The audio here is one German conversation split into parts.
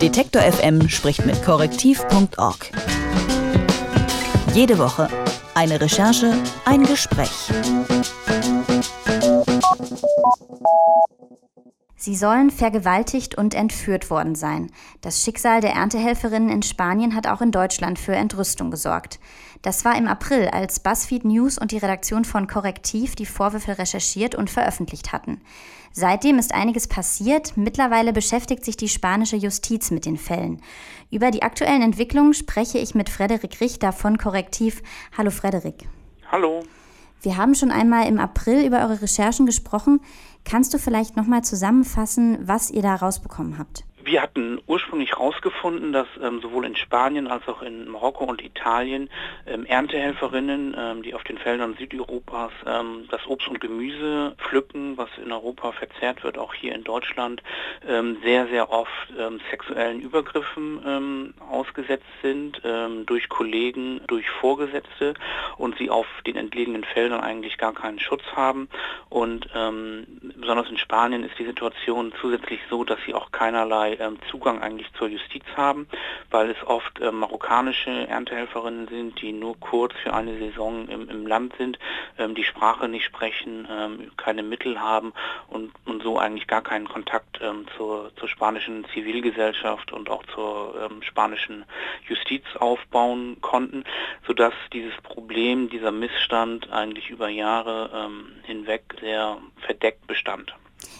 Detektor FM spricht mit korrektiv.org. Jede Woche eine Recherche, ein Gespräch. Sie sollen vergewaltigt und entführt worden sein. Das Schicksal der Erntehelferinnen in Spanien hat auch in Deutschland für Entrüstung gesorgt. Das war im April, als BuzzFeed News und die Redaktion von Korrektiv die Vorwürfe recherchiert und veröffentlicht hatten. Seitdem ist einiges passiert. Mittlerweile beschäftigt sich die spanische Justiz mit den Fällen. Über die aktuellen Entwicklungen spreche ich mit Frederik Richter von Korrektiv. Hallo Frederik. Hallo. Wir haben schon einmal im April über eure Recherchen gesprochen. Kannst du vielleicht nochmal zusammenfassen, was ihr da rausbekommen habt? Wir hatten ursprünglich herausgefunden, dass ähm, sowohl in Spanien als auch in Marokko und Italien ähm, Erntehelferinnen, ähm, die auf den Feldern Südeuropas ähm, das Obst und Gemüse pflücken, was in Europa verzehrt wird, auch hier in Deutschland, ähm, sehr, sehr oft ähm, sexuellen Übergriffen ausgesetzt sind, durch Kollegen, durch Vorgesetzte und sie auf den entlegenen Feldern eigentlich gar keinen Schutz haben. Und besonders in Spanien ist die Situation zusätzlich so, dass sie auch keinerlei ähm, Zugang eigentlich zur Justiz haben, weil es oft äh, marokkanische Erntehelferinnen sind, die nur kurz für eine Saison im, im Land sind, ähm, die Sprache nicht sprechen, ähm, keine Mittel haben und, und so eigentlich gar keinen Kontakt ähm, zur, zur spanischen Zivilgesellschaft und auch zur ähm, spanischen Justiz aufbauen konnten, sodass dieses Problem, dieser Missstand eigentlich über Jahre ähm, hinweg sehr verdeckt bestand.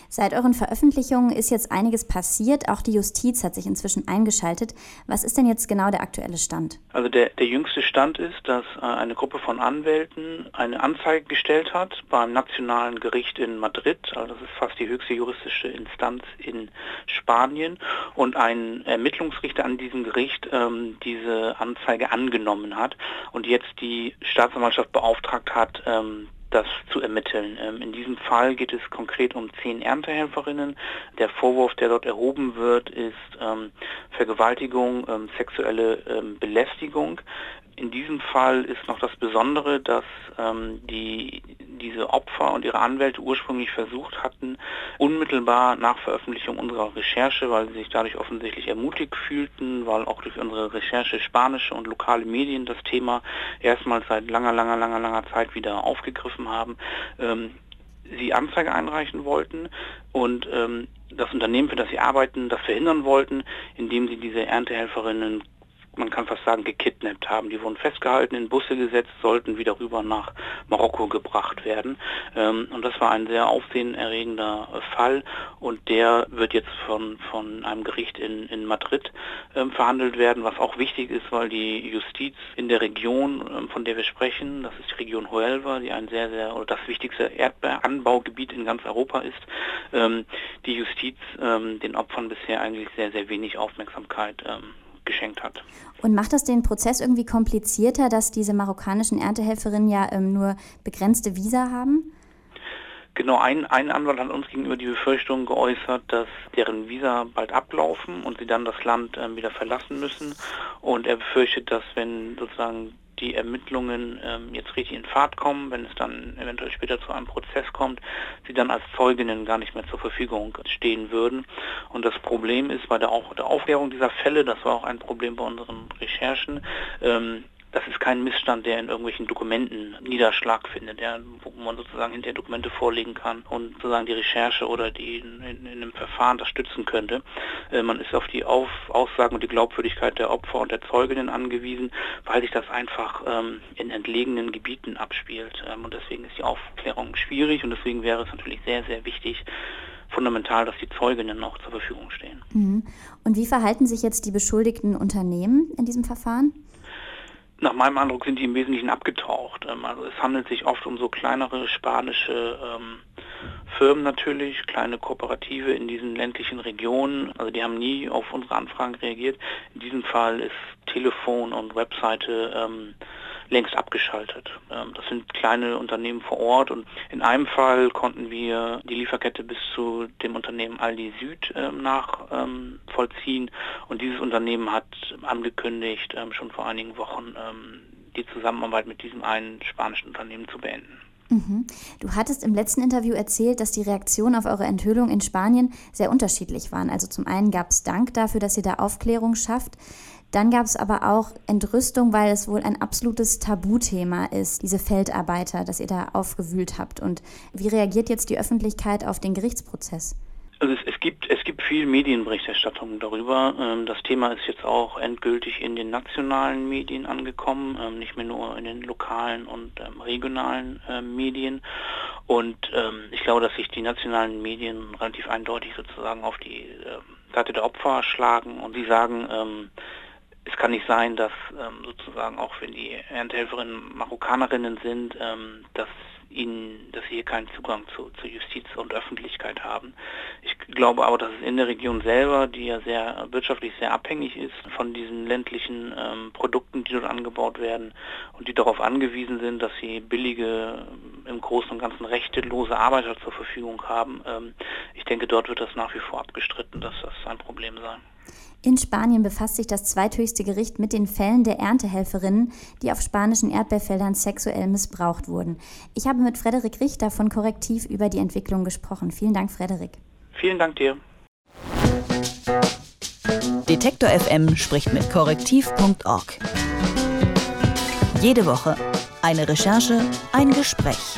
Seit euren Veröffentlichungen ist jetzt einiges passiert. Auch die Justiz hat sich inzwischen eingeschaltet. Was ist denn jetzt genau der aktuelle Stand? Also der, der jüngste Stand ist, dass äh, eine Gruppe von Anwälten eine Anzeige gestellt hat beim Nationalen Gericht in Madrid. Also das ist fast die höchste juristische Instanz in Spanien. Und ein Ermittlungsrichter an diesem Gericht ähm, diese Anzeige angenommen hat und jetzt die Staatsanwaltschaft beauftragt hat, ähm, das zu ermitteln. Ähm, in diesem Fall geht es konkret um zehn Erntehelferinnen. Der Vorwurf, der dort erhoben wird, ist ähm, Vergewaltigung, ähm, sexuelle Belästigung. In diesem Fall ist noch das Besondere, dass ähm, die, diese Opfer und ihre Anwälte ursprünglich versucht hatten, unmittelbar nach Veröffentlichung unserer Recherche, weil sie sich dadurch offensichtlich ermutigt fühlten, weil auch durch unsere Recherche spanische und lokale Medien das Thema erstmals seit langer, langer, langer, langer Zeit wieder aufgegriffen haben, ähm, sie Anzeige einreichen wollten und ähm, das Unternehmen, für das sie arbeiten, das verhindern wollten, indem sie diese Erntehelferinnen man kann fast sagen, gekidnappt haben. Die wurden festgehalten, in Busse gesetzt, sollten wieder rüber nach Marokko gebracht werden. Ähm, und das war ein sehr aufsehenerregender Fall und der wird jetzt von, von einem Gericht in, in Madrid ähm, verhandelt werden, was auch wichtig ist, weil die Justiz in der Region, ähm, von der wir sprechen, das ist die Region Huelva, die ein sehr, sehr, oder das wichtigste Erdbeeranbaugebiet in ganz Europa ist, die Justiz den Opfern bisher eigentlich sehr, sehr wenig Aufmerksamkeit geschenkt hat. Und macht das den Prozess irgendwie komplizierter, dass diese marokkanischen Erntehelferinnen ja ähm, nur begrenzte Visa haben? Genau, ein, ein Anwalt hat uns gegenüber die Befürchtung geäußert, dass deren Visa bald ablaufen und sie dann das Land äh, wieder verlassen müssen. Und er befürchtet, dass wenn sozusagen die Ermittlungen ähm, jetzt richtig in Fahrt kommen, wenn es dann eventuell später zu einem Prozess kommt, sie dann als Zeuginnen gar nicht mehr zur Verfügung stehen würden. Und das Problem ist bei der, auch, der Aufklärung dieser Fälle, das war auch ein Problem bei unseren Recherchen, ähm, das ist kein Missstand, der in irgendwelchen Dokumenten Niederschlag findet, ja, wo man sozusagen hinterher Dokumente vorlegen kann und sozusagen die Recherche oder die in, in, in einem Verfahren das stützen könnte. Äh, man ist auf die auf Aussagen und die Glaubwürdigkeit der Opfer und der Zeuginnen angewiesen, weil sich das einfach ähm, in entlegenen Gebieten abspielt. Ähm, und deswegen ist die Aufklärung schwierig und deswegen wäre es natürlich sehr, sehr wichtig, fundamental, dass die Zeuginnen auch zur Verfügung stehen. Mhm. Und wie verhalten sich jetzt die beschuldigten Unternehmen in diesem Verfahren? Nach meinem Eindruck sind die im Wesentlichen abgetaucht. Ähm, also es handelt sich oft um so kleinere spanische ähm, Firmen natürlich, kleine Kooperative in diesen ländlichen Regionen. Also die haben nie auf unsere Anfragen reagiert. In diesem Fall ist Telefon und Webseite ähm, längst abgeschaltet. Ähm, das sind kleine Unternehmen vor Ort und in einem Fall konnten wir die Lieferkette bis zu dem Unternehmen Aldi Süd ähm, nachvollziehen und dieses Unternehmen hat angekündigt, ähm, schon vor einigen Wochen die Zusammenarbeit mit diesem einen spanischen Unternehmen zu beenden. Mhm. Du hattest im letzten Interview erzählt, dass die Reaktionen auf eure Enthüllung in Spanien sehr unterschiedlich waren. Also zum einen gab es Dank dafür, dass ihr da Aufklärung schafft. Dann gab es aber auch Entrüstung, weil es wohl ein absolutes Tabuthema ist, diese Feldarbeiter, das ihr da aufgewühlt habt. Und wie reagiert jetzt die Öffentlichkeit auf den Gerichtsprozess? Also es, es, gibt es gibt viel Medienberichterstattung darüber. Ähm, das Thema ist jetzt auch endgültig in den nationalen Medien angekommen, ähm, nicht mehr nur in den lokalen und ähm, regionalen Medien. Und ich glaube, dass sich die nationalen Medien relativ eindeutig sozusagen auf die Seite der Opfer schlagen und sie sagen, es kann nicht sein, dass sozusagen auch wenn die Erntehelferinnen Marokkanerinnen sind, dass ihnen, dass sie hier keinen Zugang zu, zu Justiz und Öffentlichkeit haben. Ich glaube aber, dass es in der Region selber, die ja sehr wirtschaftlich sehr abhängig ist von diesen ländlichen ähm, Produkten, die dort angebaut werden und die darauf angewiesen sind, dass sie billige, im Großen und Ganzen rechtelose Arbeiter zur Verfügung haben. Ähm, ich denke, dort wird das nach wie vor abgestritten, dass das ein Problem sei. In Spanien befasst sich das zweithöchste Gericht mit den Fällen der Erntehelferinnen, die auf spanischen Erdbeerfeldern sexuell missbraucht wurden. Ich habe mit Frederik Richter von Korrektiv über die Entwicklung gesprochen. Vielen Dank, Frederik. Vielen Dank dir. Detektor FM spricht mit korrektiv.org. Jede Woche eine Recherche, ein Gespräch.